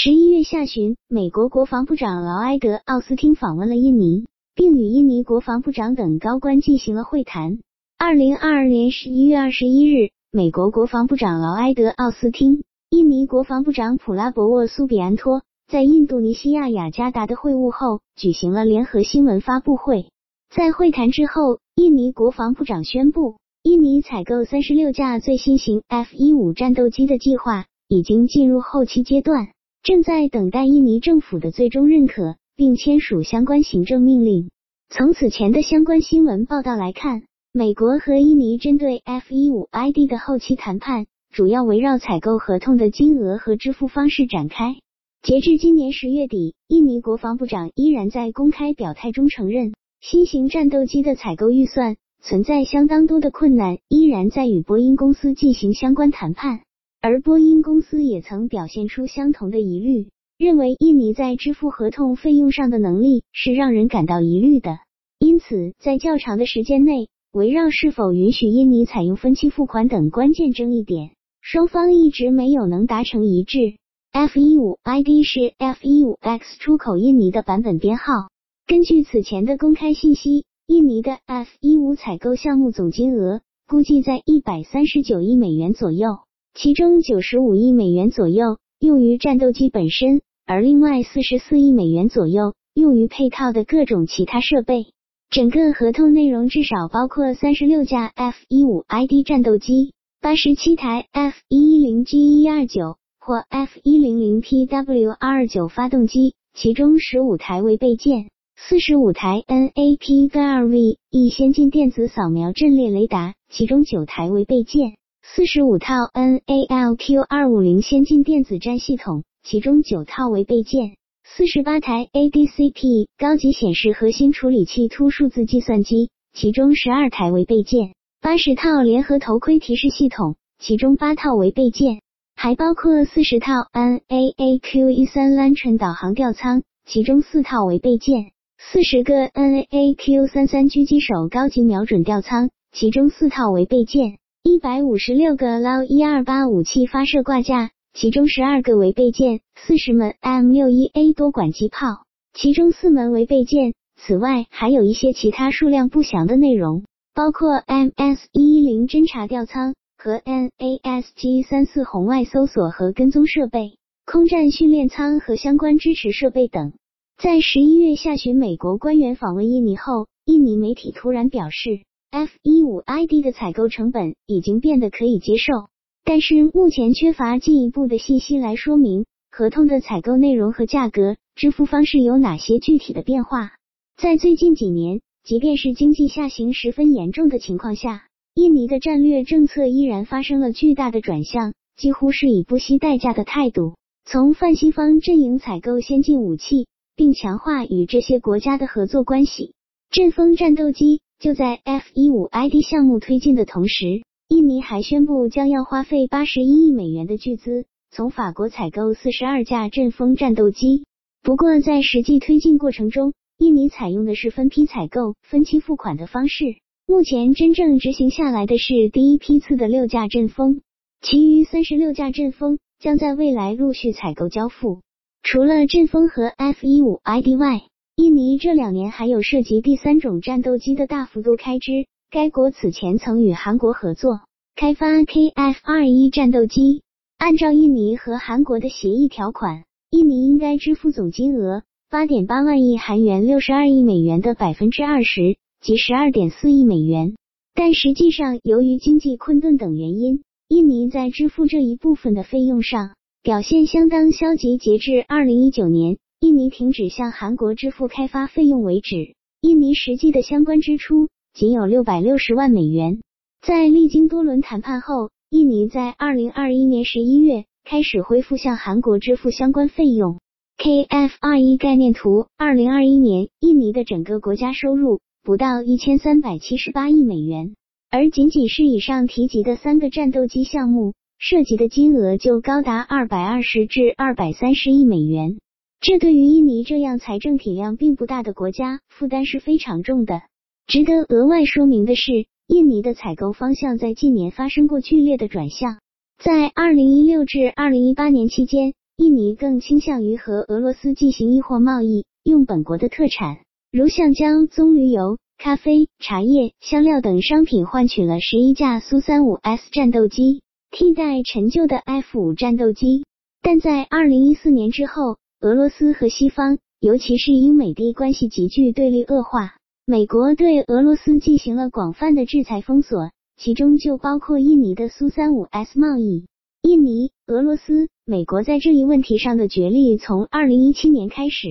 十一月下旬，美国国防部长劳埃德·奥斯汀访问了印尼，并与印尼国防部长等高官进行了会谈。二零二二年十一月二十一日，美国国防部长劳埃德·奥斯汀、印尼国防部长普拉博沃·苏比安托在印度尼西亚雅加达的会晤后，举行了联合新闻发布会。在会谈之后，印尼国防部长宣布，印尼采购三十六架最新型 F 一五战斗机的计划已经进入后期阶段。正在等待印尼政府的最终认可，并签署相关行政命令。从此前的相关新闻报道来看，美国和印尼针对 F-15ID 的后期谈判主要围绕采购合同的金额和支付方式展开。截至今年十月底，印尼国防部长依然在公开表态中承认，新型战斗机的采购预算存在相当多的困难，依然在与波音公司进行相关谈判。而波音公司也曾表现出相同的疑虑，认为印尼在支付合同费用上的能力是让人感到疑虑的。因此，在较长的时间内，围绕是否允许印尼采用分期付款等关键争议点，双方一直没有能达成一致。F 一五 ID 是 F 一五 X 出口印尼的版本编号。根据此前的公开信息，印尼的 F 一五采购项目总金额估计在一百三十九亿美元左右。其中九十五亿美元左右用于战斗机本身，而另外四十四亿美元左右用于配套的各种其他设备。整个合同内容至少包括三十六架 F 一五 ID 战斗机、八十七台 F 一一零 G 一二九或 F 一零零 PW 二二九发动机，其中十五台为备件，四十五台 NAP 跟二 V 一先进电子扫描阵列雷达，其中九台为备件。四十五套 NALQ 二五零先进电子战系统，其中九套为备件；四十八台 ADCP 高级显示核心处理器凸数字计算机，其中十二台为备件；八十套联合头盔提示系统，其中八套为备件，还包括四十套 NAAQ 一三 Lantern 导航吊舱，其中四套为备件；四十个 NAAQ 三三狙击手高级瞄准吊舱，其中四套为备件。一百五十六个 Lao 一二八武器发射挂架，其中十二个为备件；四十门 M 六一 A 多管机炮，其中四门为备件。此外，还有一些其他数量不详的内容，包括 MS 一一零侦察吊舱和 NASG 三四红外搜索和跟踪设备、空战训练舱和相关支持设备等。在十一月下旬，美国官员访问印尼后，印尼媒体突然表示。F 一五 ID 的采购成本已经变得可以接受，但是目前缺乏进一步的信息来说明合同的采购内容和价格、支付方式有哪些具体的变化。在最近几年，即便是经济下行十分严重的情况下，印尼的战略政策依然发生了巨大的转向，几乎是以不惜代价的态度，从泛西方阵营采购先进武器，并强化与这些国家的合作关系。阵风战斗机。就在 F 一五 ID 项目推进的同时，印尼还宣布将要花费八十一亿美元的巨资，从法国采购四十二架阵风战斗机。不过，在实际推进过程中，印尼采用的是分批采购、分期付款的方式。目前真正执行下来的是第一批次的六架阵风，其余三十六架阵风将在未来陆续采购交付。除了阵风和 F 一五 ID 外，印尼这两年还有涉及第三种战斗机的大幅度开支。该国此前曾与韩国合作开发 KF 二一战斗机。按照印尼和韩国的协议条款，印尼应该支付总金额八点八万亿韩元（六十二亿美元）的百分之二十，即十二点四亿美元。但实际上，由于经济困顿等原因，印尼在支付这一部分的费用上表现相当消极。截至二零一九年。印尼停止向韩国支付开发费用为止，印尼实际的相关支出仅有六百六十万美元。在历经多轮谈判后，印尼在二零二一年十一月开始恢复向韩国支付相关费用。KF 二一概念图：二零二一年，印尼的整个国家收入不到一千三百七十八亿美元，而仅仅是以上提及的三个战斗机项目，涉及的金额就高达二百二十至二百三十亿美元。这对于印尼这样财政体量并不大的国家，负担是非常重的。值得额外说明的是，印尼的采购方向在近年发生过剧烈的转向。在二零一六至二零一八年期间，印尼更倾向于和俄罗斯进行易货贸易，用本国的特产，如橡胶、棕榈油、咖啡、茶叶、香料等商品换取了十一架苏三五 S 战斗机，替代陈旧的 F 五战斗机。但在二零一四年之后，俄罗斯和西方，尤其是英美的关系急剧对立恶化，美国对俄罗斯进行了广泛的制裁封锁，其中就包括印尼的苏三五 S 贸易。印尼、俄罗斯、美国在这一问题上的角力，从二零一七年开始，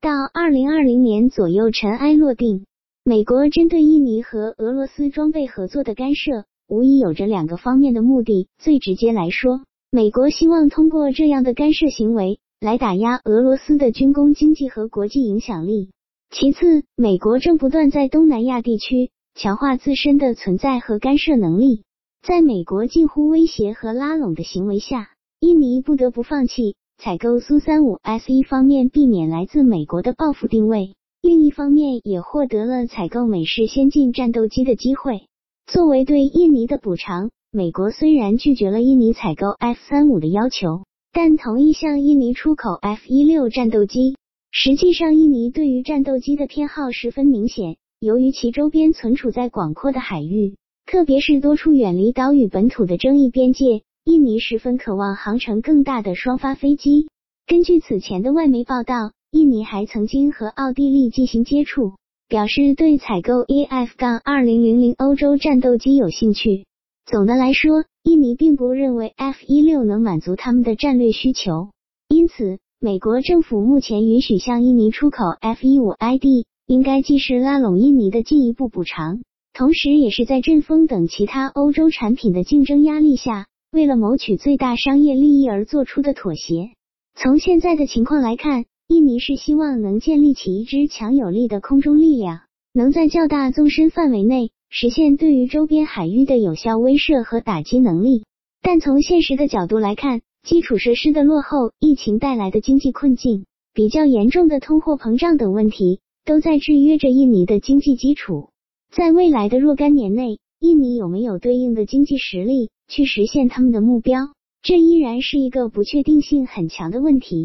到二零二零年左右尘埃落定。美国针对印尼和俄罗斯装备合作的干涉，无疑有着两个方面的目的。最直接来说，美国希望通过这样的干涉行为来打压俄罗斯的军工经济和国际影响力。其次，美国正不断在东南亚地区强化自身的存在和干涉能力。在美国近乎威胁和拉拢的行为下，印尼不得不放弃采购苏三五 S，一方面避免来自美国的报复定位，另一方面也获得了采购美式先进战斗机的机会。作为对印尼的补偿，美国虽然拒绝了印尼采购 F 三五的要求，但同意向印尼出口 F 一六战斗机。实际上，印尼对于战斗机的偏好十分明显，由于其周边存储在广阔的海域。特别是多处远离岛屿本土的争议边界，印尼十分渴望航程更大的双发飞机。根据此前的外媒报道，印尼还曾经和奥地利进行接触，表示对采购 EF-2000 欧洲战斗机有兴趣。总的来说，印尼并不认为 F-16 能满足他们的战略需求，因此，美国政府目前允许向印尼出口 F-15ID，应该既是拉拢印尼的进一步补偿。同时，也是在阵风等其他欧洲产品的竞争压力下，为了谋取最大商业利益而做出的妥协。从现在的情况来看，印尼是希望能建立起一支强有力的空中力量，能在较大纵深范围内实现对于周边海域的有效威慑和打击能力。但从现实的角度来看，基础设施的落后、疫情带来的经济困境、比较严重的通货膨胀等问题，都在制约着印尼的经济基础。在未来的若干年内，印尼有没有对应的经济实力去实现他们的目标，这依然是一个不确定性很强的问题。